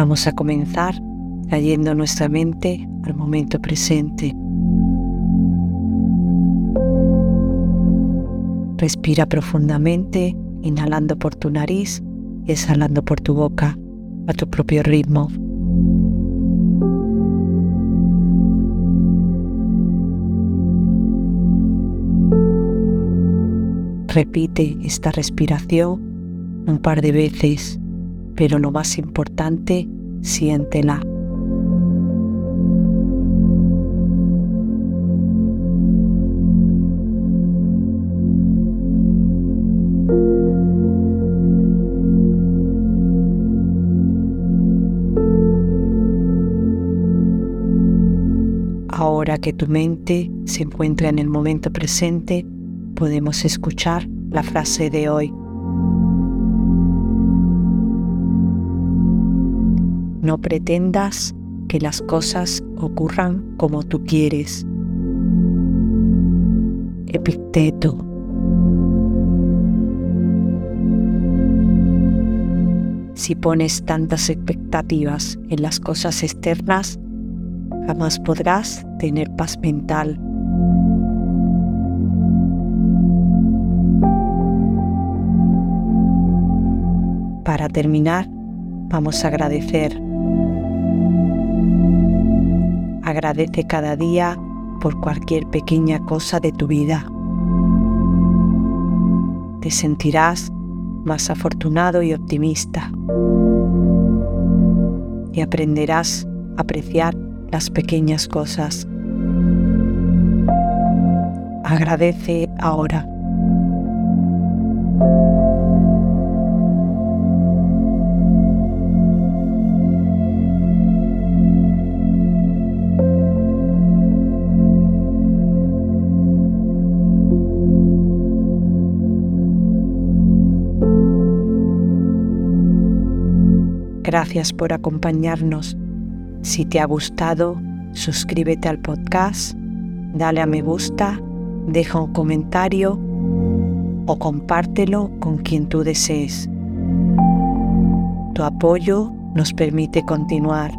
Vamos a comenzar trayendo nuestra mente al momento presente. Respira profundamente, inhalando por tu nariz y exhalando por tu boca a tu propio ritmo. Repite esta respiración un par de veces pero lo más importante, siéntela. Ahora que tu mente se encuentra en el momento presente, podemos escuchar la frase de hoy. No pretendas que las cosas ocurran como tú quieres. Epicteto. Si pones tantas expectativas en las cosas externas, jamás podrás tener paz mental. Para terminar, vamos a agradecer Agradece cada día por cualquier pequeña cosa de tu vida. Te sentirás más afortunado y optimista. Y aprenderás a apreciar las pequeñas cosas. Agradece ahora. Gracias por acompañarnos. Si te ha gustado, suscríbete al podcast, dale a me gusta, deja un comentario o compártelo con quien tú desees. Tu apoyo nos permite continuar